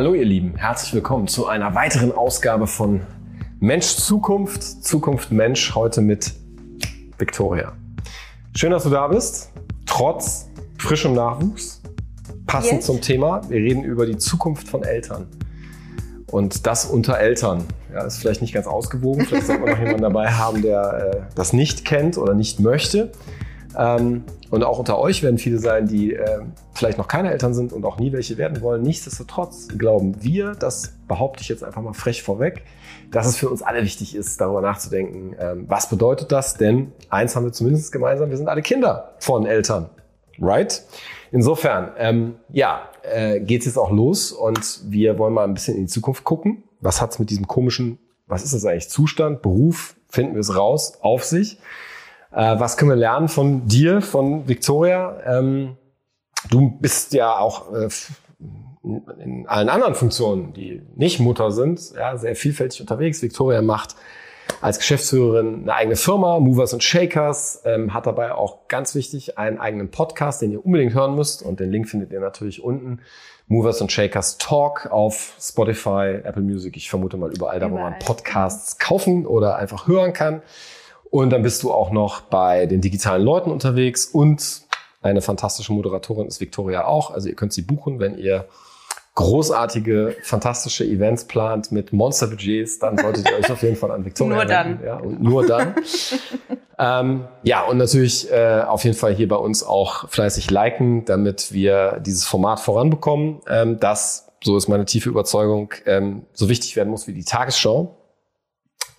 Hallo ihr Lieben, herzlich willkommen zu einer weiteren Ausgabe von Mensch Zukunft, Zukunft Mensch, heute mit Victoria. Schön, dass du da bist, trotz frischem Nachwuchs, passend Yes. zum Thema. Wir reden über die Zukunft von Eltern. Und das unter Eltern. Ja, ist vielleicht nicht ganz ausgewogen. Vielleicht sollte man noch jemanden dabei haben, der äh, das nicht kennt oder nicht möchte. Ähm, und auch unter euch werden viele sein, die äh, vielleicht noch keine Eltern sind und auch nie welche werden wollen. Nichtsdestotrotz glauben wir, das behaupte ich jetzt einfach mal frech vorweg, dass es für uns alle wichtig ist, darüber nachzudenken, ähm, was bedeutet das? Denn eins haben wir zumindest gemeinsam, wir sind alle Kinder von Eltern. Right? Insofern, ähm, ja, äh, geht es jetzt auch los und wir wollen mal ein bisschen in die Zukunft gucken. Was hat's mit diesem komischen, was ist das eigentlich, Zustand, Beruf, finden wir es raus, auf sich? Äh, was können wir lernen von dir, von Victoria? Ähm, du bist ja auch äh, in allen anderen Funktionen, die nicht Mutter sind, ja, sehr vielfältig unterwegs. Victoria macht als Geschäftsführerin eine eigene Firma, Movers und Shakers, ähm, hat dabei auch ganz wichtig einen eigenen Podcast, den ihr unbedingt hören müsst und den Link findet ihr natürlich unten. Movers und Shakers Talk auf Spotify, Apple Music, ich vermute mal überall, da wo man Überall. Podcasts kaufen oder einfach hören kann. Und dann bist du auch noch bei den digitalen Leuten unterwegs und eine fantastische Moderatorin ist Victoria auch. Also ihr könnt sie buchen, wenn ihr großartige, fantastische Events plant mit Monsterbudgets, dann solltet ihr euch auf jeden Fall an Victoria Nur dann. wenden. Ja, und nur dann. ähm, ja, und natürlich äh, auf jeden Fall hier bei uns auch fleißig liken, damit wir dieses Format voranbekommen, ähm, das, so ist meine tiefe Überzeugung, ähm, so wichtig werden muss wie die Tagesschau.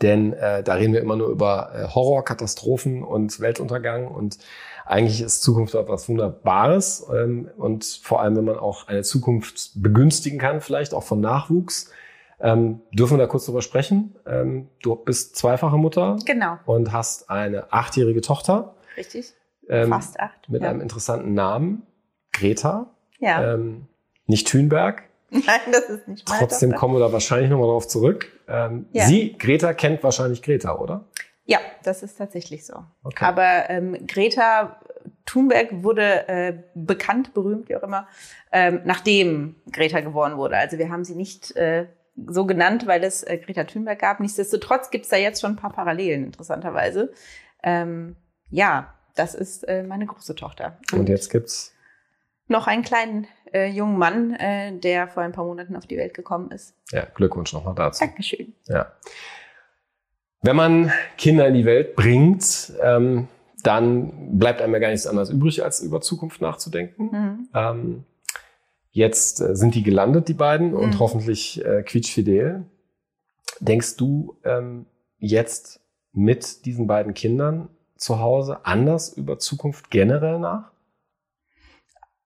Denn äh, da reden wir immer nur über äh, Horror, Katastrophen und Weltuntergang. Und eigentlich ist Zukunft etwas Wunderbares. Ähm, und vor allem, wenn man auch eine Zukunft begünstigen kann, vielleicht auch von Nachwuchs. Ähm, dürfen wir da kurz drüber sprechen? Ähm, du bist zweifache Mutter Genau, und hast eine achtjährige Tochter richtig. ähm, Fast acht. mit ja. einem interessanten Namen, Greta. ja. Ähm, nicht Thünberg, Nein, das ist nicht meine Trotzdem Tochter. kommen wir da wahrscheinlich nochmal drauf zurück. Ähm, Ja. Sie, Greta, kennt wahrscheinlich Greta, oder? Ja, das ist tatsächlich so. Okay. Aber ähm, Greta Thunberg wurde äh, bekannt, berühmt, wie auch immer, ähm, nachdem Greta geboren wurde. Also wir haben sie nicht äh, so genannt, weil es äh, Greta Thunberg gab. Nichtsdestotrotz gibt es da jetzt schon ein paar Parallelen, interessanterweise. Ähm, ja, das ist äh, meine große Tochter. Und jetzt gibt's noch einen kleinen äh, jungen Mann, äh, der vor ein paar Monaten auf die Welt gekommen ist. ja, Glückwunsch nochmal dazu. Dankeschön. Ja. Wenn man Kinder in die Welt bringt, ähm, dann bleibt einem ja gar nichts anderes übrig, als über Zukunft nachzudenken. Mhm. Ähm, jetzt äh, sind die gelandet, die beiden, und Mhm. hoffentlich äh, quietschfidel. Denkst du ähm, jetzt mit diesen beiden Kindern zu Hause anders über Zukunft generell nach?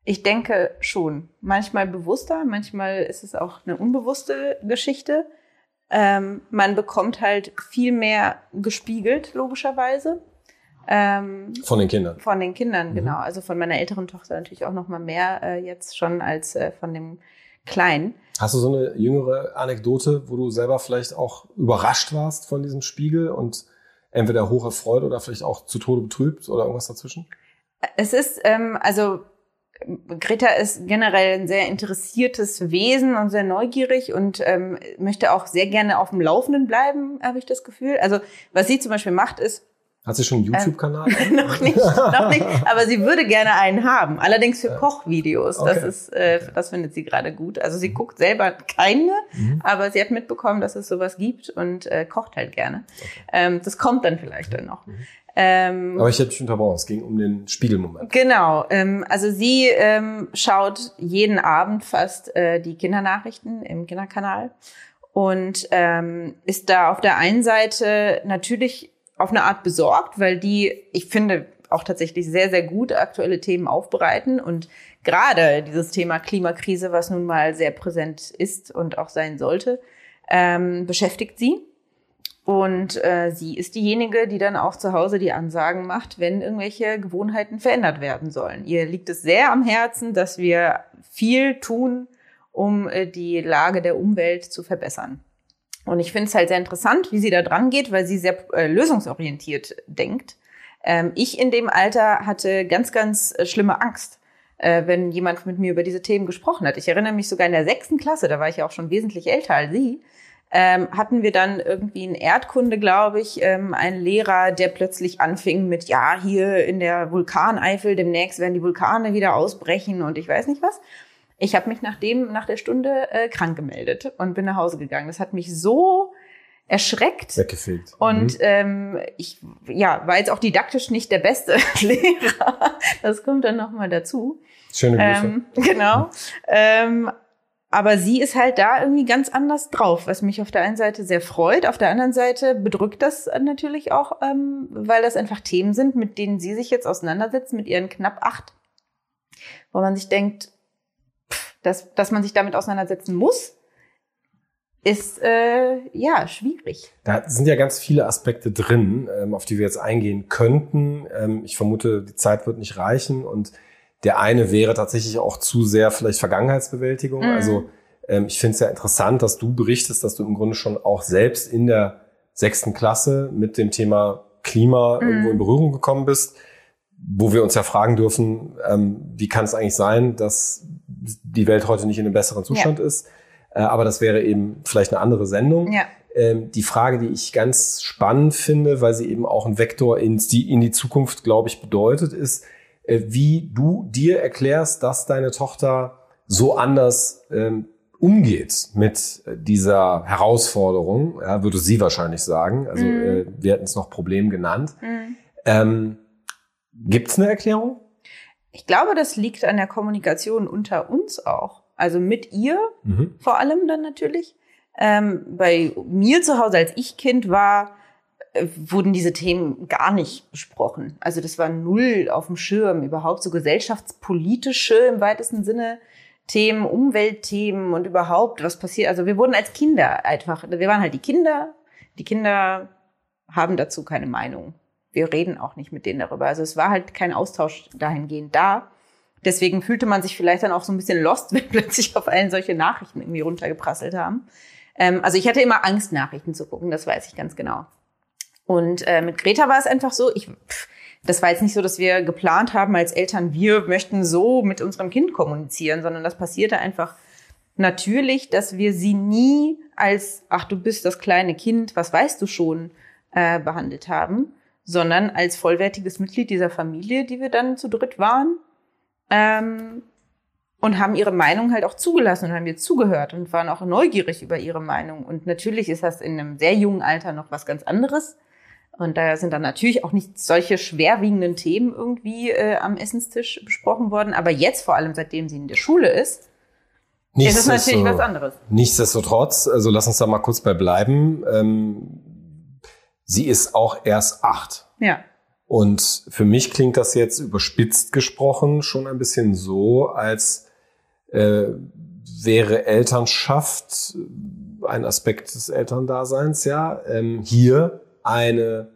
Ich denke schon. Manchmal bewusster, manchmal ist es auch eine unbewusste Geschichte. Ähm, man bekommt halt viel mehr gespiegelt, logischerweise. Ähm, Von den Kindern. von den Kindern, Mhm. genau. Also von meiner älteren Tochter natürlich auch noch mal mehr äh, jetzt schon als äh, von dem Kleinen. Hast du so eine jüngere Anekdote, wo du selber vielleicht auch überrascht warst von diesem Spiegel und entweder hoch erfreut oder vielleicht auch zu Tode betrübt oder irgendwas dazwischen? Es ist, ähm, also Greta ist generell ein sehr interessiertes Wesen und sehr neugierig und ähm, möchte auch sehr gerne auf dem Laufenden bleiben, habe ich das Gefühl. Also was sie zum Beispiel macht, ist Hat sie schon einen YouTube-Kanal? noch nicht, noch nicht, aber sie würde gerne einen haben. Allerdings für Kochvideos. Das Okay. ist, äh, Okay. das findet sie gerade gut. Also sie guckt selber keine, Mhm. aber sie hat mitbekommen, dass es sowas gibt und äh, kocht halt gerne. Ähm, das kommt dann vielleicht dann noch. Ähm, Aber ich hätte dich unterbrochen. Es ging um den Spiegelmoment. Genau, ähm, also sie ähm, schaut jeden Abend fast äh, die Kindernachrichten im Kinderkanal und ähm, ist da auf der einen Seite natürlich auf eine Art besorgt, weil die, ich finde, auch tatsächlich sehr, sehr gut aktuelle Themen aufbereiten und gerade dieses Thema Klimakrise, was nun mal sehr präsent ist und auch sein sollte, ähm, beschäftigt sie. Und äh, sie ist diejenige, die dann auch zu Hause die Ansagen macht, wenn irgendwelche Gewohnheiten verändert werden sollen. Ihr liegt es sehr am Herzen, dass wir viel tun, um äh, die Lage der Umwelt zu verbessern. Und ich finde es halt sehr interessant, wie sie da dran geht, weil sie sehr äh, lösungsorientiert denkt. Ähm, ich in dem Alter hatte ganz, ganz äh, schlimme Angst. äh, wenn jemand mit mir über diese Themen gesprochen hat. Ich erinnere mich sogar in der sechsten Klasse, da war ich ja auch schon wesentlich älter als sie, ähm, hatten wir dann irgendwie in Erdkunde, glaube ich, ähm, einen Lehrer, der plötzlich anfing mit, ja, hier in der Vulkaneifel, demnächst werden die Vulkane wieder ausbrechen und ich weiß nicht was. Ich habe mich nach dem, nach der Stunde äh, krank gemeldet und bin nach Hause gegangen. Das hat mich so erschreckt. Weggefegt. Und mhm. ähm, ich ja, war jetzt auch didaktisch nicht der beste Lehrer. Das kommt dann nochmal dazu. Schöne Grüße. Ähm, genau. Ähm, aber sie ist halt da irgendwie ganz anders drauf, was mich auf der einen Seite sehr freut. Auf der anderen Seite bedrückt das natürlich auch, ähm, weil das einfach Themen sind, mit denen sie sich jetzt auseinandersetzt, mit ihren knapp acht. Wo man sich denkt, pff, dass, dass man sich damit auseinandersetzen muss, ist äh, ja schwierig. Da sind ja ganz viele Aspekte drin, ähm, auf die wir jetzt eingehen könnten. Ähm, ich vermute, die Zeit wird nicht reichen und der eine wäre tatsächlich auch zu sehr vielleicht Vergangenheitsbewältigung. Mhm. Also ähm, ich finde es ja interessant, dass du berichtest, dass du im Grunde schon auch selbst in der sechsten Klasse mit dem Thema Klima mhm. irgendwo in Berührung gekommen bist, wo wir uns ja fragen dürfen, ähm, wie kann es eigentlich sein, dass die Welt heute nicht in einem besseren Zustand ja. ist. Äh, aber das wäre eben vielleicht eine andere Sendung. Ja. Ähm, die Frage, die ich ganz spannend finde, weil sie eben auch ein Vektor in die, in die Zukunft, glaube ich, bedeutet, ist, wie du dir erklärst, dass deine Tochter so anders ähm, umgeht mit dieser Herausforderung, ja, würde sie wahrscheinlich sagen. Also mhm. äh, wir hatten es noch Problem genannt. Mhm. Ähm, Gibt es eine Erklärung? Ich glaube, das liegt an der Kommunikation unter uns auch. Also mit ihr mhm. vor allem dann natürlich. Ähm, bei mir zu Hause, als ich Kind war, äh, wurden diese Themen gar nicht besprochen. Also das war null auf dem Schirm, überhaupt so gesellschaftspolitische im weitesten Sinne Themen, Umweltthemen und überhaupt, was passiert. Also wir wurden als Kinder einfach, wir waren halt die Kinder. Die Kinder haben dazu keine Meinung. Wir reden auch nicht mit denen darüber. Also es war halt kein Austausch dahingehend da. Deswegen fühlte man sich vielleicht dann auch so ein bisschen lost, wenn plötzlich auf allen solche Nachrichten irgendwie runtergeprasselt haben. Ähm, also ich hatte immer Angst, Nachrichten zu gucken, das weiß ich ganz genau. Und äh, mit Greta war es einfach so, ich, pff, das war jetzt nicht so, dass wir geplant haben als Eltern, wir möchten so mit unserem Kind kommunizieren, sondern das passierte einfach natürlich, dass wir sie nie als, ach du bist das kleine Kind, was weißt du schon, äh, behandelt haben, sondern als vollwertiges Mitglied dieser Familie, die wir dann zu dritt waren ähm, und haben ihre Meinung halt auch zugelassen und haben ihr zugehört und waren auch neugierig über ihre Meinung. Und natürlich ist das in einem sehr jungen Alter noch was ganz anderes. Und da sind dann natürlich auch nicht solche schwerwiegenden Themen irgendwie äh, am Essenstisch besprochen worden. Aber jetzt, vor allem seitdem sie in der Schule ist, ist es natürlich was anderes. Nichtsdestotrotz, also lass uns da mal kurz bei bleiben. Ähm, sie ist auch erst acht. Ja. Und für mich klingt das jetzt überspitzt gesprochen schon ein bisschen so, als äh, wäre Elternschaft ein Aspekt des Elterndaseins, ja, ähm, hier eine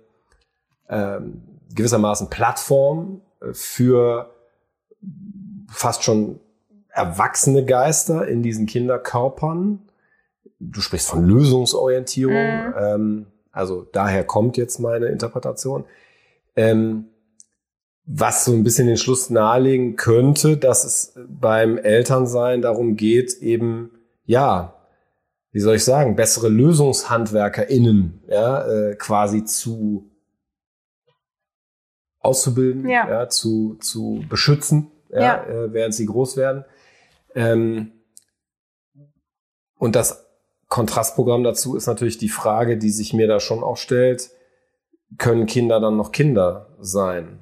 ähm, gewissermaßen Plattform äh, für fast schon erwachsene Geister in diesen Kinderkörpern. Du sprichst von Lösungsorientierung. Mhm. Ähm, also daher kommt jetzt meine Interpretation. Ähm, was so ein bisschen den Schluss nahelegen könnte, dass es beim Elternsein darum geht, eben, ja, wie soll ich sagen, bessere LösungshandwerkerInnen ja, äh, quasi zu auszubilden, ja. ja zu, zu beschützen, ja, ja. Äh, während sie groß werden. Ähm, und das Kontrastprogramm dazu ist natürlich die Frage, die sich mir da schon auch stellt, können Kinder dann noch Kinder sein?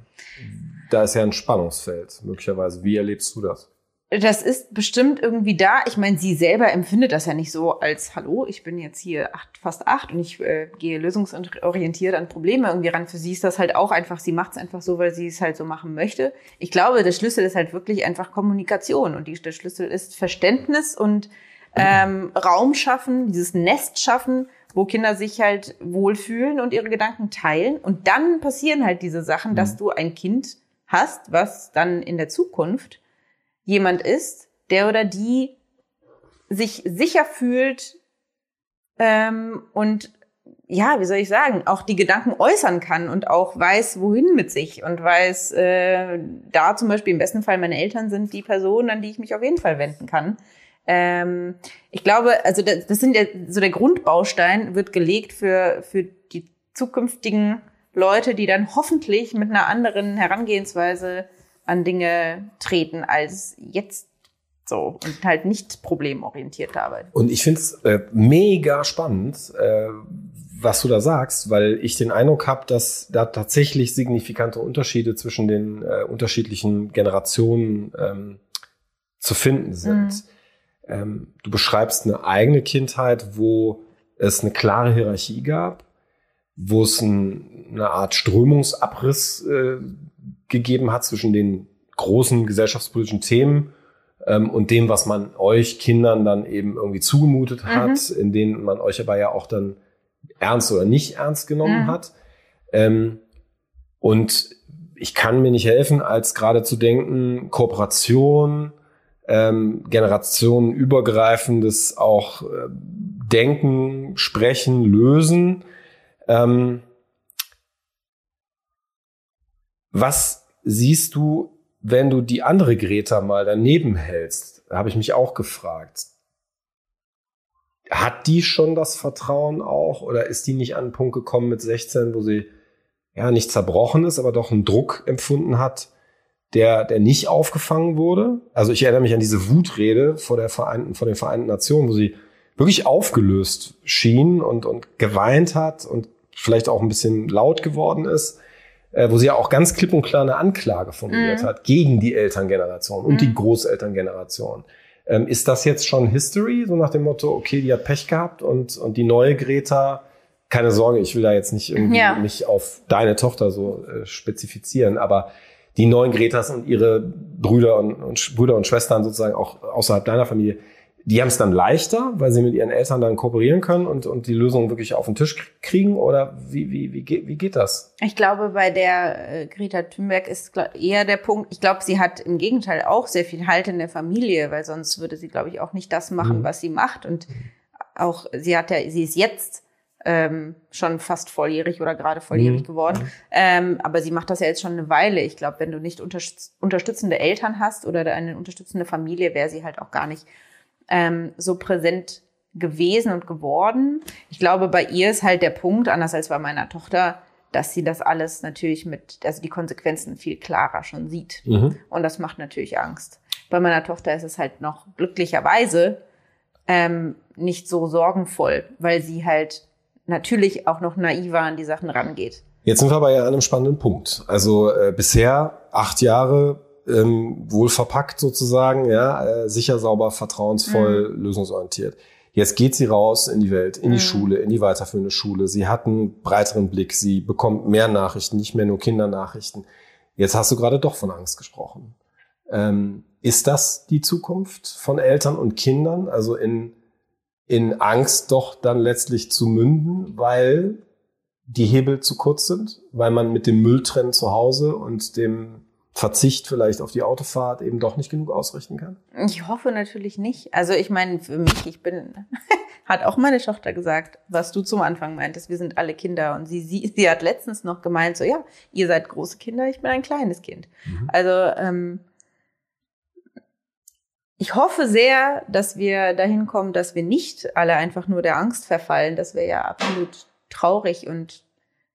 Da ist ja ein Spannungsfeld möglicherweise. Wie erlebst du das? Das ist bestimmt irgendwie da. Ich meine, sie selber empfindet das ja nicht so als Hallo, ich bin jetzt hier acht, fast acht und ich äh, gehe lösungsorientiert an Probleme irgendwie ran. Für sie ist das halt auch einfach, sie macht es einfach so, weil sie es halt so machen möchte. Ich glaube, der Schlüssel ist halt wirklich einfach Kommunikation und die, der Schlüssel ist Verständnis und ähm, Raum schaffen, dieses Nest schaffen, wo Kinder sich halt wohlfühlen und ihre Gedanken teilen. Und dann passieren halt diese Sachen, dass mhm. du ein Kind hast, was dann in der Zukunft jemand ist, der oder die sich sicher fühlt ähm, und ja, wie soll ich sagen, auch die Gedanken äußern kann und auch weiß, wohin mit sich und weiß, äh, da zum Beispiel im besten Fall meine Eltern sind die Personen, an die ich mich auf jeden Fall wenden kann. Ähm, ich glaube, also das, das sind ja so der Grundbaustein wird gelegt für für die zukünftigen Leute, die dann hoffentlich mit einer anderen Herangehensweise an Dinge treten als jetzt so und halt nicht problemorientiert arbeiten. Und ich finde es äh, mega spannend, äh, was du da sagst, weil ich den Eindruck habe, dass da tatsächlich signifikante Unterschiede zwischen den äh, unterschiedlichen Generationen ähm, zu finden sind. Mhm. Ähm, du beschreibst eine eigene Kindheit, wo es eine klare Hierarchie gab, wo es ein, eine Art Strömungsabriss äh, gegeben hat zwischen den großen gesellschaftspolitischen Themen ähm, und dem, was man euch Kindern dann eben irgendwie zugemutet hat, mhm. in denen man euch aber ja auch dann ernst oder nicht ernst genommen mhm. hat. Ähm, und ich kann mir nicht helfen, als gerade zu denken, Kooperation, ähm, generationenübergreifendes auch äh, Denken, Sprechen, Lösen. Ähm, was siehst du, wenn du die andere Greta mal daneben hältst? Da habe ich mich auch gefragt hat die schon das Vertrauen auch oder ist die nicht an einen Punkt gekommen mit 16, wo sie ja nicht zerbrochen ist, aber doch einen Druck empfunden hat, der, der nicht aufgefangen wurde? Also ich erinnere mich an diese Wutrede vor der Vereinten, vor den Vereinten Nationen, wo sie wirklich aufgelöst schien und, und geweint hat und vielleicht auch ein bisschen laut geworden ist, wo sie ja auch ganz klipp und klar eine Anklage formuliert mhm. hat gegen die Elterngeneration und mhm. die Großelterngeneration. Ähm, ist das jetzt schon History, so nach dem Motto, okay, die hat Pech gehabt und, und die neue Greta, keine Sorge, ich will da jetzt nicht irgendwie ja. mich auf deine Tochter so äh, spezifizieren, aber die neuen Gretas und ihre Brüder und, und Brüder und Schwestern sozusagen auch außerhalb deiner Familie, die haben es dann leichter, weil sie mit ihren Eltern dann kooperieren können und, und die Lösung wirklich auf den Tisch kriegen? Oder wie, wie, wie, geht, wie geht das? Ich glaube, bei der äh, Greta Thunberg ist eher der Punkt, ich glaube, sie hat im Gegenteil auch sehr viel Halt in der Familie, weil sonst würde sie, glaube ich, auch nicht das machen, mhm. was sie macht. Und auch, sie hat ja, sie ist jetzt ähm, schon fast volljährig oder gerade volljährig mhm. geworden. Ähm, aber sie macht das ja jetzt schon eine Weile. Ich glaube, wenn du nicht unterstützende Eltern hast oder eine unterstützende Familie, wäre sie halt auch gar nicht ähm, so präsent gewesen und geworden. Ich glaube, bei ihr ist halt der Punkt, anders als bei meiner Tochter, dass sie das alles natürlich mit, also die Konsequenzen viel klarer schon sieht. Mhm. Und das macht natürlich Angst. Bei meiner Tochter ist es halt noch glücklicherweise ähm, nicht so sorgenvoll, weil sie halt natürlich auch noch naiver an die Sachen rangeht. Jetzt sind wir aber ja an einem spannenden Punkt. Also äh, bisher acht Jahre ähm, wohl verpackt sozusagen, ja, äh, sicher, sauber, vertrauensvoll, mhm. lösungsorientiert. Jetzt geht sie raus in die Welt, in die mhm. Schule, in die weiterführende Schule. Sie hat einen breiteren Blick, sie bekommt mehr Nachrichten, nicht mehr nur Kindernachrichten. Jetzt hast du gerade doch von Angst gesprochen. Ähm, ist das die Zukunft von Eltern und Kindern? Also in, in Angst doch dann letztlich zu münden, weil die Hebel zu kurz sind, weil man mit dem Mülltrennen zu Hause und dem Verzicht vielleicht auf die Autofahrt eben doch nicht genug ausrichten kann? Ich hoffe natürlich nicht. Also ich meine, für mich, ich bin, hat auch meine Tochter gesagt, was du zum Anfang meintest, wir sind alle Kinder. Und sie, sie, sie hat letztens noch gemeint, so ja, ihr seid große Kinder, ich bin ein kleines Kind. Mhm. Also ähm, ich hoffe sehr, dass wir dahin kommen, dass wir nicht alle einfach nur der Angst verfallen. Das wäre ja absolut traurig und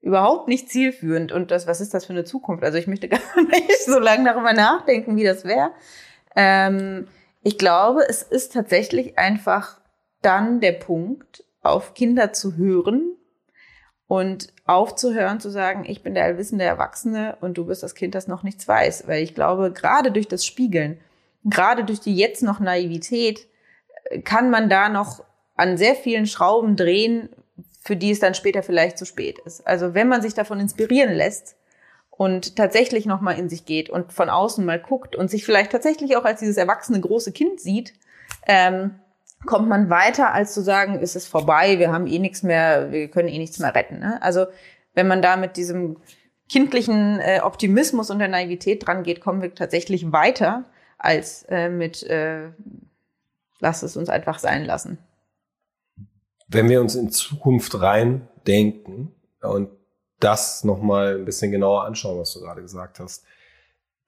überhaupt nicht zielführend. Und das, was ist das für eine Zukunft? Also ich möchte gar nicht so lange darüber nachdenken, wie das wäre. Ähm, ich glaube, es ist tatsächlich einfach dann der Punkt, auf Kinder zu hören und aufzuhören zu sagen, ich bin der allwissende Erwachsene und du bist das Kind, das noch nichts weiß. Weil ich glaube, gerade durch das Spiegeln, gerade durch die jetzt noch Naivität, kann man da noch an sehr vielen Schrauben drehen, für die es dann später vielleicht zu spät ist. Also wenn man sich davon inspirieren lässt und tatsächlich nochmal in sich geht und von außen mal guckt und sich vielleicht tatsächlich auch als dieses erwachsene große Kind sieht, ähm, kommt man weiter, als zu sagen, es ist vorbei, wir haben eh nichts mehr, wir können eh nichts mehr retten. Ne? Also wenn man da mit diesem kindlichen äh, Optimismus und der Naivität dran geht, kommen wir tatsächlich weiter als äh, mit äh, lass es uns einfach sein lassen wenn wir uns in Zukunft rein denken und das nochmal ein bisschen genauer anschauen, was du gerade gesagt hast.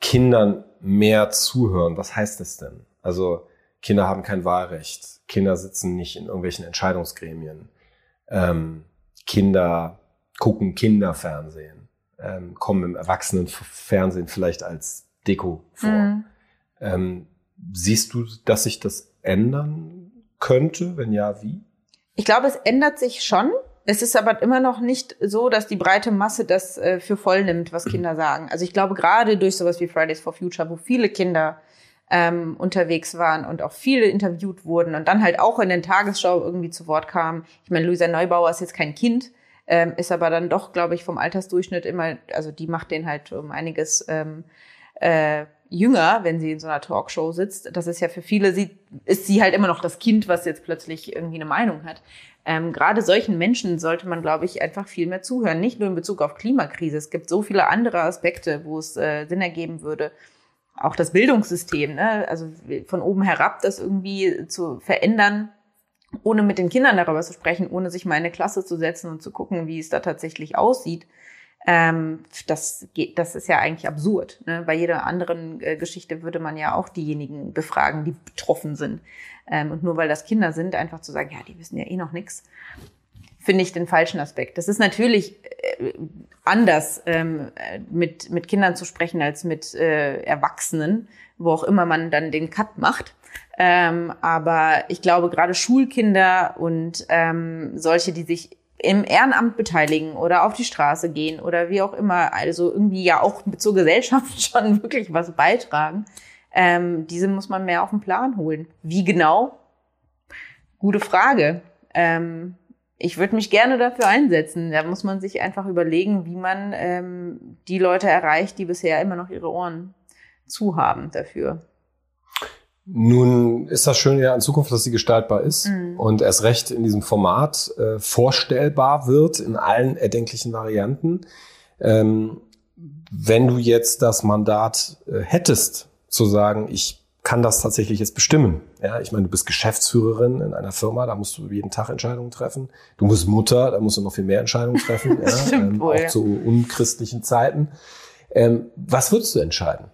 Kindern mehr zuhören. Was heißt das denn? Also Kinder haben kein Wahlrecht. Kinder sitzen nicht in irgendwelchen Entscheidungsgremien. Ähm, Kinder gucken Kinderfernsehen, ähm, kommen im Erwachsenenfernsehen vielleicht als Deko vor. Mhm. Ähm, siehst du, dass sich das ändern könnte? Wenn ja, wie? Ich glaube, es ändert sich schon. Es ist aber immer noch nicht so, dass die breite Masse das äh, für voll nimmt, was Kinder sagen. Also ich glaube, gerade durch sowas wie Fridays for Future, wo viele Kinder ähm, unterwegs waren und auch viele interviewt wurden und dann halt auch in den Tagesschau irgendwie zu Wort kamen. Ich meine, Luisa Neubauer ist jetzt kein Kind, ähm, ist aber dann doch, glaube ich, vom Altersdurchschnitt immer, also die macht den halt um einiges ähm, äh, jünger, wenn sie in so einer Talkshow sitzt. Das ist ja für viele, sie, ist sie halt immer noch das Kind, was jetzt plötzlich irgendwie eine Meinung hat. Ähm, Gerade solchen Menschen sollte man, glaube ich, einfach viel mehr zuhören. Nicht nur in Bezug auf Klimakrise. Es gibt so viele andere Aspekte, wo es äh, Sinn ergeben würde, auch das Bildungssystem, ne? also von oben herab das irgendwie zu verändern, ohne mit den Kindern darüber zu sprechen, ohne sich mal in eine Klasse zu setzen und zu gucken, wie es da tatsächlich aussieht. Ähm, das geht, das ist ja eigentlich absurd. Ne? Bei jeder anderen äh, Geschichte würde man ja auch diejenigen befragen, die betroffen sind. Ähm, und nur weil das Kinder sind, einfach zu sagen, ja, die wissen ja eh noch nichts, finde ich den falschen Aspekt. Das ist natürlich äh, anders, ähm, mit, mit Kindern zu sprechen als mit äh, Erwachsenen, wo auch immer man dann den Cut macht. Ähm, aber ich glaube, gerade Schulkinder und ähm, solche, die sich im Ehrenamt beteiligen oder auf die Straße gehen oder wie auch immer, also irgendwie ja auch zur Gesellschaft schon wirklich was beitragen, ähm, diese muss man mehr auf den Plan holen. Wie genau? Gute Frage. Ähm, ich würde mich gerne dafür einsetzen. Da muss man sich einfach überlegen, wie man ähm, die Leute erreicht, die bisher immer noch ihre Ohren zu haben dafür. Nun ist das Schöne ja in Zukunft, dass sie gestaltbar ist mhm. und erst recht in diesem Format äh, vorstellbar wird in allen erdenklichen Varianten. Ähm, wenn du jetzt das Mandat äh, hättest, zu sagen, ich kann das tatsächlich jetzt bestimmen. Ja, ich meine, du bist Geschäftsführerin in einer Firma, da musst du jeden Tag Entscheidungen treffen. Du bist Mutter, da musst du noch viel mehr Entscheidungen treffen, ja, ähm, wohl, auch ja. zu unchristlichen Zeiten. Ähm, was würdest du entscheiden?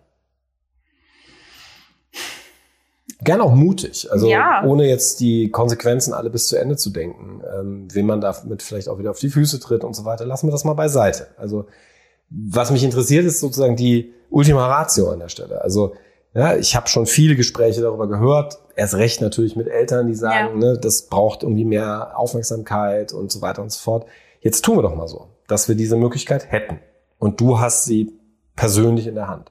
Gern auch mutig, also ja. ohne jetzt die Konsequenzen alle bis zu Ende zu denken, ähm, wem man damit vielleicht auch wieder auf die Füße tritt und so weiter. Lassen wir das mal beiseite. Also was mich interessiert, ist sozusagen die Ultima Ratio an der Stelle. Also ja, ich habe schon viele Gespräche darüber gehört. Erst recht natürlich mit Eltern, die sagen, ja. ne, das braucht irgendwie mehr Aufmerksamkeit und so weiter und so fort. Jetzt tun wir doch mal so, dass wir diese Möglichkeit hätten. Und du hast sie persönlich in der Hand.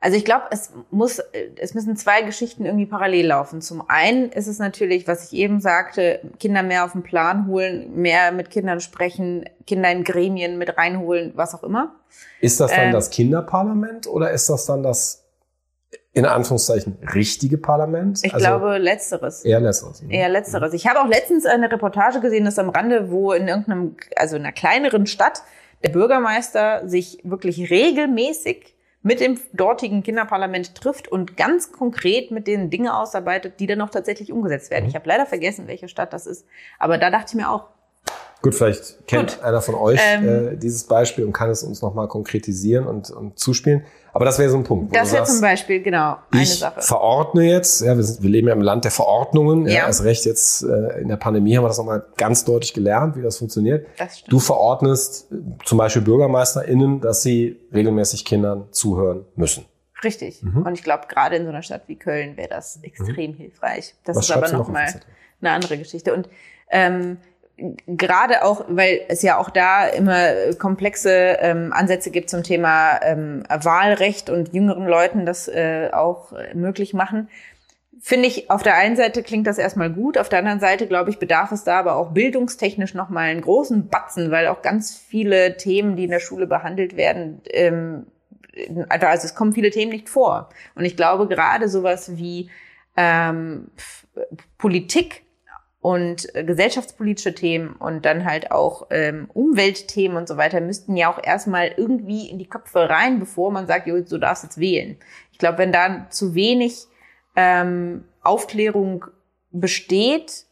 Also ich glaube, es muss, es müssen zwei Geschichten irgendwie parallel laufen. Zum einen ist es natürlich, was ich eben sagte, Kinder mehr auf den Plan holen, mehr mit Kindern sprechen, Kinder in Gremien mit reinholen, was auch immer. Ist das dann ähm, das Kinderparlament oder ist das dann das in Anführungszeichen richtige Parlament? Ich also glaube letzteres. Eher letzteres. Ne? Eher letzteres. Ich habe auch letztens eine Reportage gesehen, das am Rande, wo in irgendeinem, also in einer kleineren Stadt, der Bürgermeister sich wirklich regelmäßig mit dem dortigen Kinderparlament trifft und ganz konkret mit den Dinge ausarbeitet, die dann noch tatsächlich umgesetzt werden. Mhm. Ich habe leider vergessen, welche Stadt das ist. Aber da dachte ich mir auch, Gut, vielleicht kennt Gut. einer von euch ähm, äh, dieses Beispiel und kann es uns nochmal konkretisieren und, und zuspielen. Aber das wäre so ein Punkt. Das wäre zum Beispiel, genau, eine ich Sache. verordne jetzt, ja, wir, sind, wir leben ja im Land der Verordnungen. Ja. ja erst recht jetzt äh, in der Pandemie haben wir das nochmal ganz deutlich gelernt, wie das funktioniert. Das stimmt. Du verordnest äh, zum Beispiel BürgermeisterInnen, dass sie regelmäßig Kindern zuhören müssen. Richtig. Mhm. Und ich glaube, gerade in so einer Stadt wie Köln wäre das extrem mhm. hilfreich. Das Was ist aber nochmal noch eine andere Geschichte. Und ähm, gerade auch, weil es ja auch da immer komplexe ähm, Ansätze gibt zum Thema ähm, Wahlrecht und jüngeren Leuten das äh, auch möglich machen. Finde ich, auf der einen Seite klingt das erstmal gut, auf der anderen Seite, glaube ich, bedarf es da aber auch bildungstechnisch nochmal einen großen Batzen, weil auch ganz viele Themen, die in der Schule behandelt werden, ähm, also es kommen viele Themen nicht vor. Und ich glaube, gerade sowas wie ähm, Politik und äh, gesellschaftspolitische Themen und dann halt auch ähm, Umweltthemen und so weiter müssten ja auch erstmal irgendwie in die Köpfe rein, bevor man sagt, jo, du darfst jetzt wählen. Ich glaube, wenn da zu wenig ähm, Aufklärung besteht,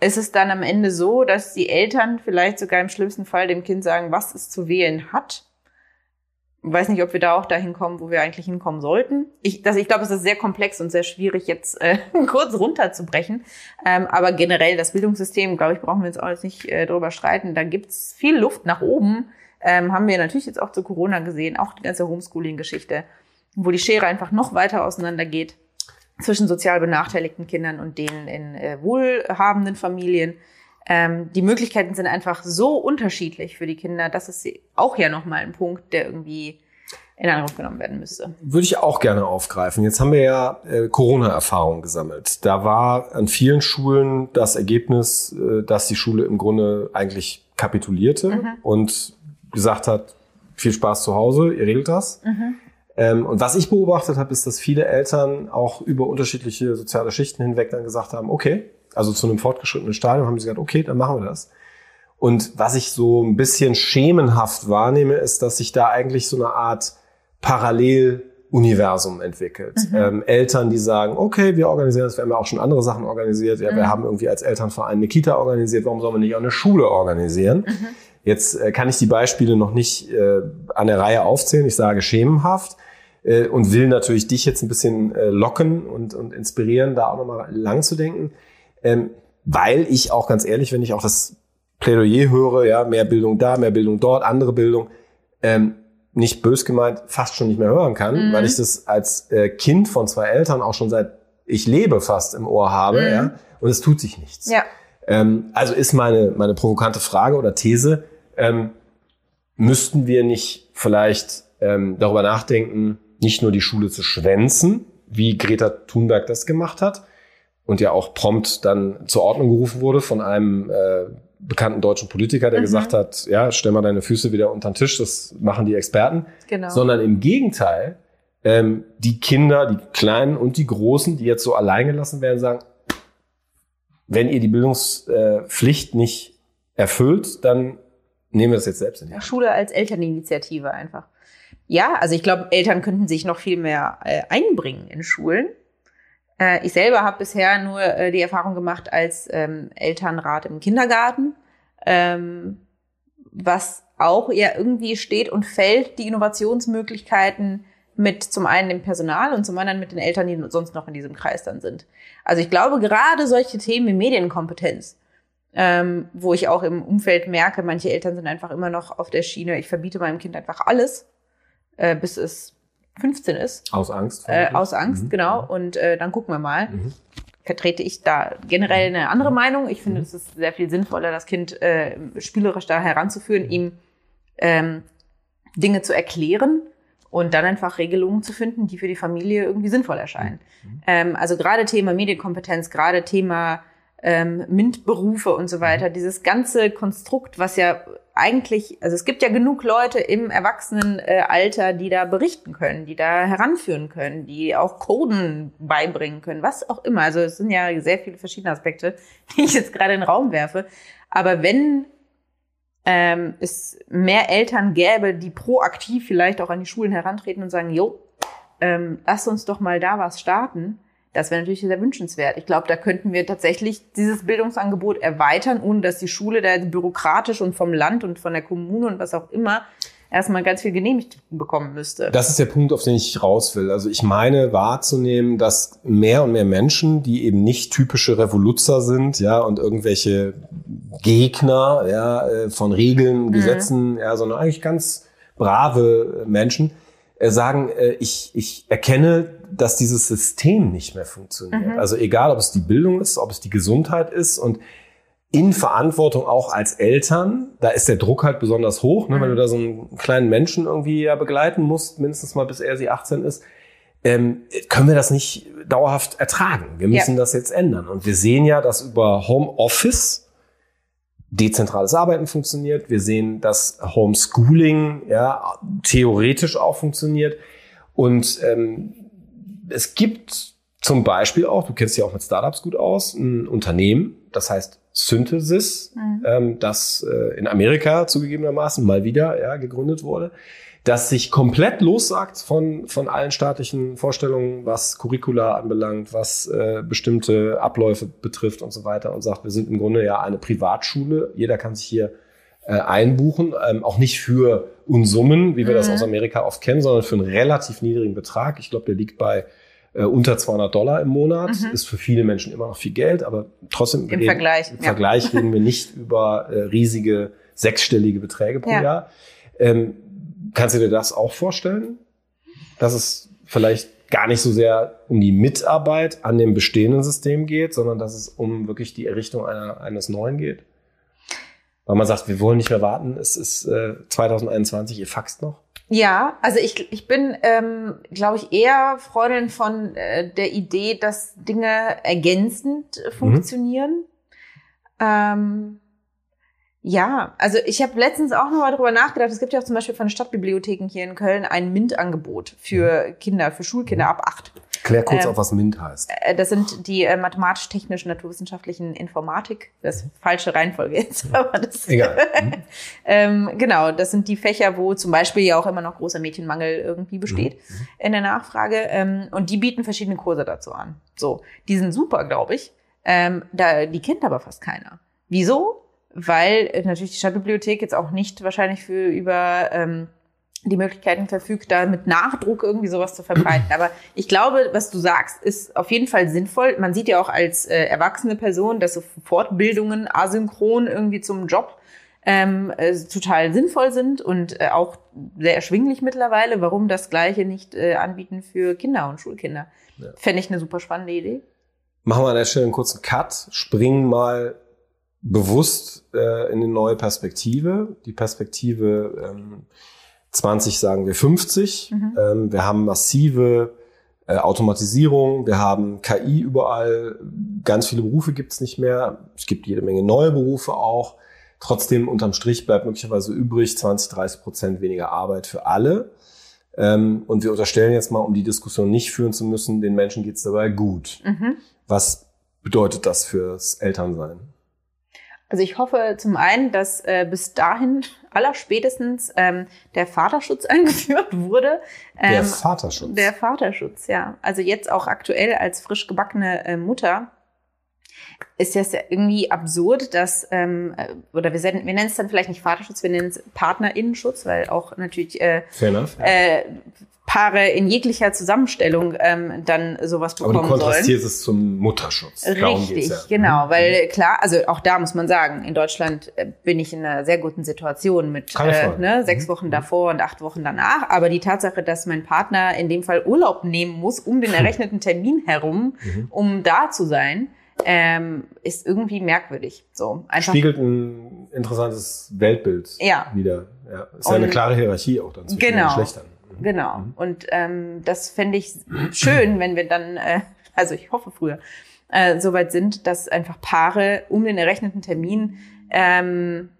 ist es dann am Ende so, dass die Eltern vielleicht sogar im schlimmsten Fall dem Kind sagen, was es zu wählen hat. Weiß nicht, ob wir da auch dahin kommen, wo wir eigentlich hinkommen sollten. Ich, das, ich glaube, es ist sehr komplex und sehr schwierig, jetzt äh, kurz runterzubrechen. Ähm, aber generell das Bildungssystem, glaube ich, brauchen wir uns auch jetzt nicht äh, drüber streiten. Da gibt's viel Luft nach oben. Ähm, haben wir natürlich jetzt auch zu Corona gesehen, auch die ganze Homeschooling-Geschichte, wo die Schere einfach noch weiter auseinander geht zwischen sozial benachteiligten Kindern und denen in äh, wohlhabenden Familien. Ähm, die Möglichkeiten sind einfach so unterschiedlich für die Kinder. Das ist auch ja nochmal ein Punkt, der irgendwie in Angriff genommen werden müsste. Würde ich auch gerne aufgreifen. Jetzt haben wir ja äh, Corona-Erfahrungen gesammelt. Da war an vielen Schulen das Ergebnis, äh, dass die Schule im Grunde eigentlich kapitulierte mhm. und gesagt hat, viel Spaß zu Hause, ihr regelt das. Mhm. Ähm, und was ich beobachtet habe, ist, dass viele Eltern auch über unterschiedliche soziale Schichten hinweg dann gesagt haben, okay, also zu einem fortgeschrittenen Stadium haben sie gesagt, okay, dann machen wir das. Und was ich so ein bisschen schemenhaft wahrnehme, ist, dass sich da eigentlich so eine Art Paralleluniversum entwickelt. Mhm. Ähm, Eltern, die sagen, okay, wir organisieren das, wir haben ja auch schon andere Sachen organisiert. Ja, mhm. wir haben irgendwie als Elternverein eine Kita organisiert, warum sollen wir nicht auch eine Schule organisieren? Mhm. Jetzt äh, kann ich die Beispiele noch nicht äh, an der Reihe aufzählen. Ich sage schemenhaft äh, und will natürlich dich jetzt ein bisschen äh, locken und, und inspirieren, da auch nochmal lang zu denken. Ähm, weil ich auch ganz ehrlich, wenn ich auch das Plädoyer höre, ja, mehr Bildung da, mehr Bildung dort, andere Bildung, ähm, nicht bös gemeint, fast schon nicht mehr hören kann, mhm. weil ich das als äh, Kind von zwei Eltern auch schon seit ich lebe fast im Ohr habe, mhm. ja, und es tut sich nichts. Ja. Ähm, also ist meine, meine provokante Frage oder These, ähm, müssten wir nicht vielleicht ähm, darüber nachdenken, nicht nur die Schule zu schwänzen, wie Greta Thunberg das gemacht hat und ja auch prompt dann zur Ordnung gerufen wurde von einem äh, bekannten deutschen Politiker, der mhm. gesagt hat, ja, stell mal deine Füße wieder unter den Tisch, das machen die Experten. Genau. Sondern im Gegenteil, ähm, die Kinder, die Kleinen und die Großen, die jetzt so allein gelassen werden, sagen, wenn ihr die Bildungspflicht nicht erfüllt, dann nehmen wir das jetzt selbst in die Hand. Schule als Elterninitiative einfach. Ja, also ich glaube, Eltern könnten sich noch viel mehr äh, einbringen in Schulen. Äh, ich selber habe bisher nur äh, die Erfahrung gemacht als ähm, Elternrat im Kindergarten, ähm, was auch ja irgendwie steht und fällt die Innovationsmöglichkeiten mit zum einen dem Personal und zum anderen mit den Eltern, die sonst noch in diesem Kreis dann sind. Also ich glaube, gerade solche Themen wie Medienkompetenz, ähm, wo ich auch im Umfeld merke, manche Eltern sind einfach immer noch auf der Schiene, ich verbiete meinem Kind einfach alles, äh, bis es 15 ist. Aus Angst? Äh, aus Angst, mhm. genau. Und äh, dann gucken wir mal. Mhm. Vertrete ich da generell eine andere mhm. Meinung. Ich finde, mhm. es ist sehr viel sinnvoller, das Kind äh, spielerisch da heranzuführen, ihm ähm, Dinge zu erklären und dann einfach Regelungen zu finden, die für die Familie irgendwie sinnvoll erscheinen. Mhm. Ähm, also gerade Thema Medienkompetenz, gerade Thema ähm, MINT-Berufe und so weiter, mhm. dieses ganze Konstrukt, was ja eigentlich, also es gibt ja genug Leute im Erwachsenenalter, die da berichten können, die da heranführen können, die auch Coden beibringen können, was auch immer. Also es sind ja sehr viele verschiedene Aspekte, die ich jetzt gerade in den Raum werfe. Aber wenn ähm, es mehr Eltern gäbe, die proaktiv vielleicht auch an die Schulen herantreten und sagen, jo, ähm, lass uns doch mal da was starten, das wäre natürlich sehr wünschenswert. Ich glaube, da könnten wir tatsächlich dieses Bildungsangebot erweitern, ohne dass die Schule da bürokratisch und vom Land und von der Kommune und was auch immer erstmal ganz viel genehmigt bekommen müsste. Das ist der Punkt, auf den ich raus will. Also ich meine wahrzunehmen, dass mehr und mehr Menschen, die eben nicht typische Revoluzer sind, ja, und irgendwelche Gegner, ja, äh, von Regeln, mhm. Gesetzen, mhm. ja, sondern eigentlich ganz brave Menschen, äh, sagen, äh, ich, ich erkenne dass dieses System nicht mehr funktioniert. Mhm. Also egal, ob es die Bildung ist, ob es die Gesundheit ist und in Verantwortung auch als Eltern, da ist der Druck halt besonders hoch, ne, mhm. wenn du da so einen kleinen Menschen irgendwie ja begleiten musst, mindestens mal bis er sie 18 ist, ähm, können wir das nicht dauerhaft ertragen. Wir müssen ja. das jetzt ändern. Und wir sehen ja, dass über Homeoffice dezentrales Arbeiten funktioniert. Wir sehen, dass Homeschooling ja theoretisch auch funktioniert. Und ähm, es gibt zum Beispiel auch, du kennst dich auch mit Startups gut aus, ein Unternehmen, das heißt Synthesis, mhm. ähm, das äh, in Amerika zugegebenermaßen mal wieder ja, gegründet wurde, das sich komplett lossagt von, von allen staatlichen Vorstellungen, was Curricula anbelangt, was äh, bestimmte Abläufe betrifft und so weiter und sagt, wir sind im Grunde ja eine Privatschule. Jeder kann sich hier äh, einbuchen, ähm, auch nicht für Unsummen, wie wir mhm. das aus Amerika oft kennen, sondern für einen relativ niedrigen Betrag. Ich glaube, der liegt bei äh, unter 200 Dollar im Monat. Mhm. Ist für viele Menschen immer noch viel Geld, aber trotzdem im Vergleich, im ja. Vergleich reden wir nicht über äh, riesige sechsstellige Beträge pro ja. Jahr. Ähm, kannst du dir das auch vorstellen? Dass es vielleicht gar nicht so sehr um die Mitarbeit an dem bestehenden System geht, sondern dass es um wirklich die Errichtung einer, eines neuen geht? Weil man sagt, wir wollen nicht mehr warten, es ist äh, 2021, ihr faxt noch. Ja, also ich, ich bin, ähm, glaube ich, eher Freundin von äh, der Idee, dass Dinge ergänzend äh, funktionieren. Mhm. Ähm, ja, also ich habe letztens auch noch mal darüber nachgedacht. Es gibt ja auch zum Beispiel von Stadtbibliotheken hier in Köln ein MINT-Angebot für mhm. Kinder, für Schulkinder ab acht. Klär kurz ähm, auf, was MINT heißt. Äh, das sind die äh, mathematisch-technischen, naturwissenschaftlichen Informatik. Das ist falsche Reihenfolge jetzt, aber das. Egal. Mhm. ähm, genau, das sind die Fächer, wo zum Beispiel ja auch immer noch großer Mädchenmangel irgendwie besteht mhm. mhm. in der Nachfrage. Ähm, und die bieten verschiedene Kurse dazu an. So, die sind super, glaube ich. Ähm, da, die kennt aber fast keiner. Wieso? Weil äh, natürlich die Stadtbibliothek jetzt auch nicht wahrscheinlich für über ähm, die Möglichkeiten verfügt, da mit Nachdruck irgendwie sowas zu verbreiten. Aber ich glaube, was du sagst, ist auf jeden Fall sinnvoll. Man sieht ja auch als äh, erwachsene Person, dass so Fortbildungen asynchron irgendwie zum Job ähm, äh, total sinnvoll sind und äh, auch sehr erschwinglich mittlerweile. Warum das Gleiche nicht äh, anbieten für Kinder und Schulkinder? Ja. Fände ich eine super spannende Idee. Machen wir an der Stelle einen kurzen Cut, springen mal bewusst äh, in eine neue Perspektive. Die Perspektive ähm, 20 sagen wir 50. Mhm. Ähm, wir haben massive äh, Automatisierung, wir haben KI überall, ganz viele Berufe gibt es nicht mehr, es gibt jede Menge neue Berufe auch. Trotzdem unterm Strich bleibt möglicherweise übrig 20, 30 Prozent weniger Arbeit für alle. Ähm, und wir unterstellen jetzt mal, um die Diskussion nicht führen zu müssen, den Menschen geht es dabei gut. Mhm. Was bedeutet das fürs Elternsein? Also ich hoffe zum einen, dass äh, bis dahin allerspätestens ähm, der Vaterschutz eingeführt wurde. Ähm, der Vaterschutz. Der Vaterschutz, ja. Also jetzt auch aktuell als frisch gebackene äh, Mutter ist das ja irgendwie absurd, dass, ähm, äh, oder wir, wir nennen es dann vielleicht nicht Vaterschutz, wir nennen es Partnerinnenschutz, weil auch natürlich äh, äh, Paare in jeglicher Zusammenstellung ähm, dann sowas bekommen sollen. Aber du kontrastierst sollen. es zum Mutterschutz. Richtig, ja. genau, mhm. weil klar, also auch da muss man sagen, in Deutschland äh, bin ich in einer sehr guten Situation mit äh, ne, sechs mhm. Wochen mhm. davor und acht Wochen danach. Aber die Tatsache, dass mein Partner in dem Fall Urlaub nehmen muss um den errechneten Termin herum, mhm. um da zu sein, ähm, ist irgendwie merkwürdig. So einfach Spiegelt ein interessantes Weltbild ja. wieder. Ja, ist ja eine klare Hierarchie auch dann zwischen genau. den Geschlechtern. Genau. Mhm. Und ähm, das fände ich schön, wenn wir dann, äh, also ich hoffe früher, äh, soweit sind, dass einfach Paare um den errechneten Termin ähm,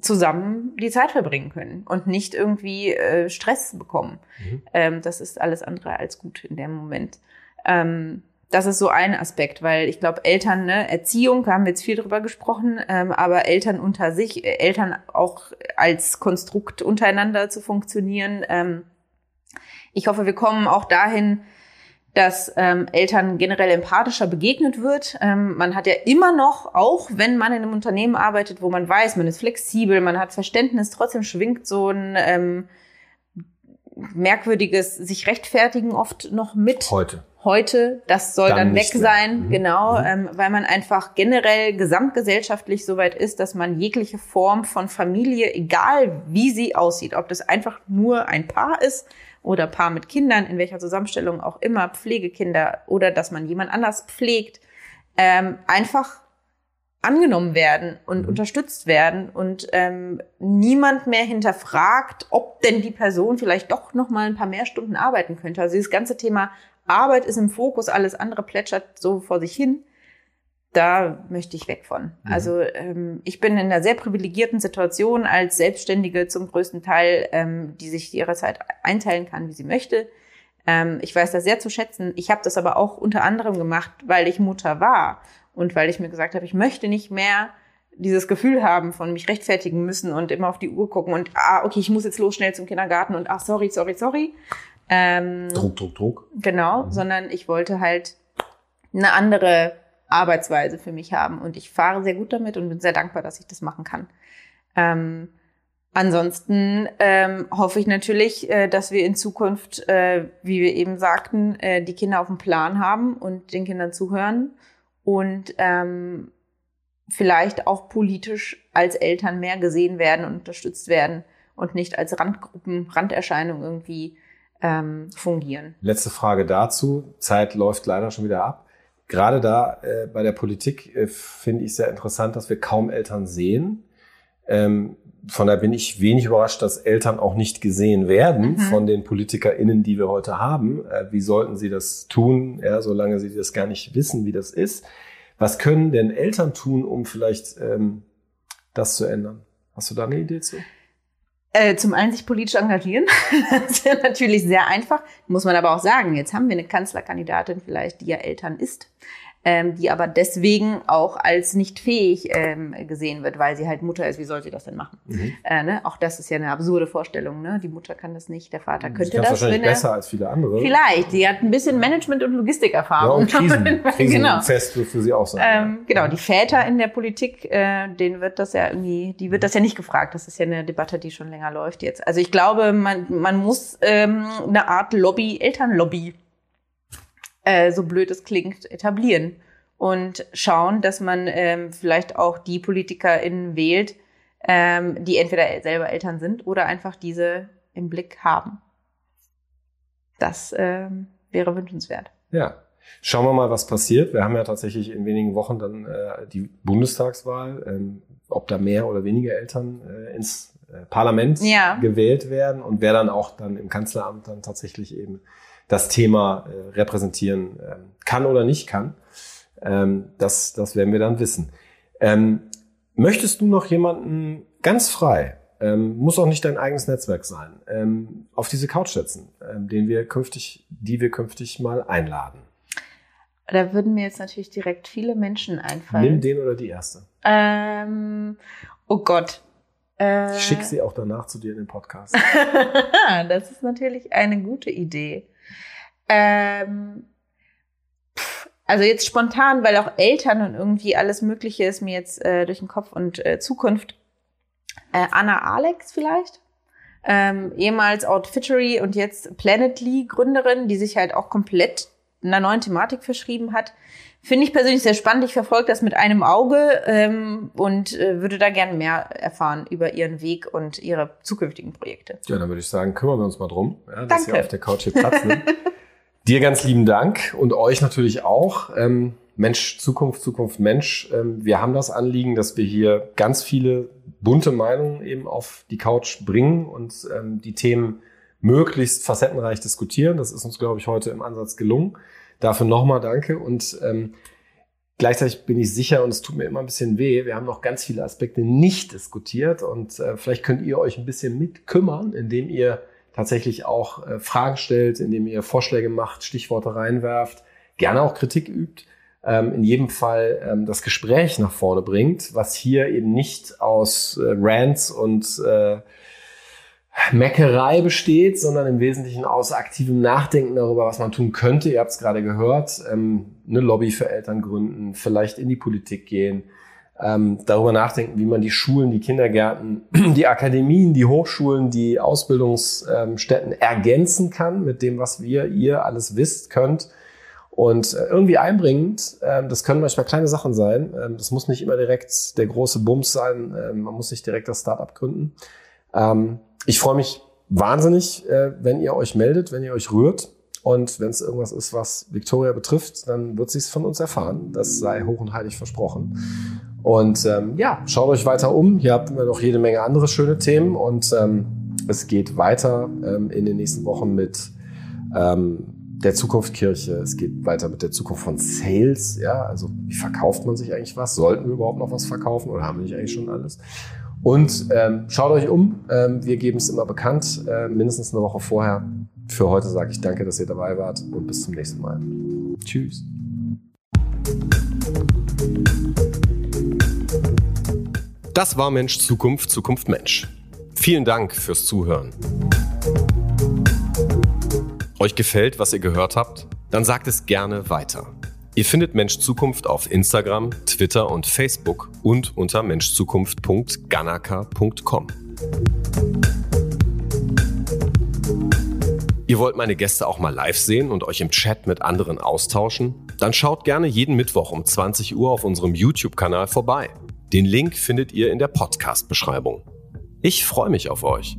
zusammen die Zeit verbringen können und nicht irgendwie äh, Stress bekommen. Mhm. Ähm, das ist alles andere als gut in dem Moment. Ähm, das ist so ein Aspekt, weil ich glaube, Eltern, ne, Erziehung, haben wir jetzt viel drüber gesprochen, ähm, aber Eltern unter sich, äh, Eltern auch als Konstrukt untereinander zu funktionieren, ähm, ich hoffe, wir kommen auch dahin, dass ähm, Eltern generell empathischer begegnet wird. Ähm, man hat ja immer noch, auch wenn man in einem Unternehmen arbeitet, wo man weiß, man ist flexibel, man hat Verständnis, trotzdem schwingt so ein ähm, merkwürdiges sich rechtfertigen oft noch mit. Heute. Heute, das soll dann, dann weg sein, mhm. genau, mhm. Ähm, weil man einfach generell gesamtgesellschaftlich so weit ist, dass man jegliche Form von Familie, egal wie sie aussieht, ob das einfach nur ein Paar ist, oder Paar mit Kindern, in welcher Zusammenstellung auch immer, Pflegekinder oder dass man jemand anders pflegt, ähm, einfach angenommen werden und mhm. unterstützt werden und ähm, niemand mehr hinterfragt, ob denn die Person vielleicht doch noch mal ein paar mehr Stunden arbeiten könnte. Also dieses ganze Thema Arbeit ist im Fokus, alles andere plätschert so vor sich hin da möchte ich weg von. Mhm. Also ähm, ich bin in einer sehr privilegierten Situation als Selbstständige zum größten Teil, ähm, die sich ihre Zeit einteilen kann, wie sie möchte. Ähm, ich weiß das sehr zu schätzen. Ich habe das aber auch unter anderem gemacht, weil ich Mutter war und weil ich mir gesagt habe, ich möchte nicht mehr dieses Gefühl haben von mich rechtfertigen müssen und immer auf die Uhr gucken und ah, okay, ich muss jetzt los schnell zum Kindergarten und ach, sorry, sorry, sorry. Ähm, Druck, Druck, Druck. Genau, mhm. sondern ich wollte halt eine andere Arbeitsweise für mich haben und ich fahre sehr gut damit und bin sehr dankbar, dass ich das machen kann. Ähm, ansonsten ähm, hoffe ich natürlich, äh, dass wir in Zukunft, äh, wie wir eben sagten, äh, die Kinder auf dem Plan haben und den Kindern zuhören und ähm, vielleicht auch politisch als Eltern mehr gesehen werden und unterstützt werden und nicht als Randgruppen, Randerscheinung irgendwie ähm, fungieren. Letzte Frage dazu. Zeit läuft leider schon wieder ab. Gerade da äh, bei der Politik äh, finde ich sehr interessant, dass wir kaum Eltern sehen. Ähm, von daher bin ich wenig überrascht, dass Eltern auch nicht gesehen werden mhm. von den PolitikerInnen, die wir heute haben. Äh, wie sollten sie das tun, ja, solange sie das gar nicht wissen, wie das ist? Was können denn Eltern tun, um vielleicht ähm, das zu ändern? Hast du da eine Idee zu? Äh, zum einen sich politisch engagieren. das wäre natürlich sehr einfach. Muss man aber auch sagen, jetzt haben wir eine Kanzlerkandidatin vielleicht, die ja Eltern ist ähm, die aber deswegen auch als nicht fähig ähm, gesehen wird, weil sie halt Mutter ist. Wie soll sie das denn machen? Mhm. Äh, ne? Auch das ist ja eine absurde Vorstellung. Ne? Die Mutter kann das nicht, der Vater könnte sie das. wahrscheinlich besser als viele andere. Vielleicht. Sie hat ein bisschen Management- und Logistikerfahrung. Ja, und Krisen, Krisen genau. für sie auch sein. Ähm, genau, die Väter in der Politik, äh, denen wird das ja irgendwie, die wird das ja nicht gefragt. Das ist ja eine Debatte, die schon länger läuft jetzt. Also ich glaube, man, man muss ähm, eine Art Lobby, Elternlobby äh, so blöd es klingt, etablieren und schauen, dass man ähm, vielleicht auch die PolitikerInnen wählt, ähm, die entweder selber Eltern sind oder einfach diese im Blick haben. Das ähm, wäre wünschenswert. Ja. Schauen wir mal, was passiert. Wir haben ja tatsächlich in wenigen Wochen dann äh, die Bundestagswahl, ähm, ob da mehr oder weniger Eltern äh, ins äh, Parlament ja. gewählt werden und wer dann auch dann im Kanzleramt dann tatsächlich eben das Thema äh, repräsentieren äh, kann oder nicht kann. Ähm, das, das werden wir dann wissen. Ähm, möchtest du noch jemanden ganz frei, ähm, muss auch nicht dein eigenes Netzwerk sein, ähm, auf diese Couch setzen, ähm, den wir künftig, die wir künftig mal einladen? Da würden mir jetzt natürlich direkt viele Menschen einfallen. Nimm den oder die erste. Ähm, oh Gott. Äh, ich schicke sie auch danach zu dir in den Podcast. das ist natürlich eine gute Idee. Ähm, also jetzt spontan, weil auch Eltern und irgendwie alles Mögliche ist mir jetzt äh, durch den Kopf und äh, Zukunft. Äh, Anna Alex vielleicht? Ähm, ehemals Outfittery und jetzt Planetly Gründerin, die sich halt auch komplett einer neuen Thematik verschrieben hat. Finde ich persönlich sehr spannend. Ich verfolge das mit einem Auge ähm, und äh, würde da gerne mehr erfahren über ihren Weg und ihre zukünftigen Projekte. Ja, dann würde ich sagen, kümmern wir uns mal drum, ja, dass Danke. ihr auf der Couch hier Platz nimmt. Dir ganz lieben Dank und euch natürlich auch. Ähm, Mensch, Zukunft, Zukunft, Mensch. Ähm, wir haben das Anliegen, dass wir hier ganz viele bunte Meinungen eben auf die Couch bringen und ähm, die Themen möglichst facettenreich diskutieren. Das ist uns, glaube ich, heute im Ansatz gelungen. Dafür nochmal danke und ähm, gleichzeitig bin ich sicher und es tut mir immer ein bisschen weh. Wir haben noch ganz viele Aspekte nicht diskutiert und äh, vielleicht könnt ihr euch ein bisschen mitkümmern, indem ihr tatsächlich auch äh, Fragen stellt, indem ihr Vorschläge macht, Stichworte reinwerft, gerne auch Kritik übt, ähm, in jedem Fall ähm, das Gespräch nach vorne bringt, was hier eben nicht aus äh, Rants und äh, Meckerei besteht, sondern im Wesentlichen aus aktivem Nachdenken darüber, was man tun könnte. Ihr habt es gerade gehört, ähm, eine Lobby für Eltern gründen, vielleicht in die Politik gehen, ähm, darüber nachdenken, wie man die Schulen, die Kindergärten, die Akademien, die Hochschulen, die Ausbildungsstätten ergänzen kann mit dem, was wir, ihr alles wisst, könnt. Und äh, irgendwie einbringend, äh, das können manchmal kleine Sachen sein. Ähm, das muss nicht immer direkt der große Bums sein. Ähm, man muss nicht direkt das Startup gründen. Ähm, ich freue mich wahnsinnig, äh, wenn ihr euch meldet, wenn ihr euch rührt. Und wenn es irgendwas ist, was Victoria betrifft, dann wird sie es von uns erfahren. Das sei hoch und heilig versprochen. Und ähm, ja, schaut euch weiter um. Hier habt ihr noch jede Menge andere schöne Themen und ähm, es geht weiter ähm, in den nächsten Wochen mit ähm, der Zukunft Kirche. Es geht weiter mit der Zukunft von Sales. Ja, also wie verkauft man sich eigentlich was? Sollten wir überhaupt noch was verkaufen oder haben wir nicht eigentlich schon alles? Und ähm, schaut euch um. Ähm, wir geben es immer bekannt, äh, mindestens eine Woche vorher. Für heute sage ich danke, dass ihr dabei wart und bis zum nächsten Mal. Tschüss. Das war Mensch Zukunft, Zukunft Mensch. Vielen Dank fürs Zuhören. Euch gefällt, was ihr gehört habt? Dann sagt es gerne weiter. Ihr findet Mensch Zukunft auf Instagram, Twitter und Facebook und unter menschzukunft.ganaka.com. Ihr wollt meine Gäste auch mal live sehen und euch im Chat mit anderen austauschen? Dann schaut gerne jeden Mittwoch um 20 Uhr auf unserem YouTube-Kanal vorbei. Den Link findet ihr in der Podcast-Beschreibung. Ich freue mich auf euch.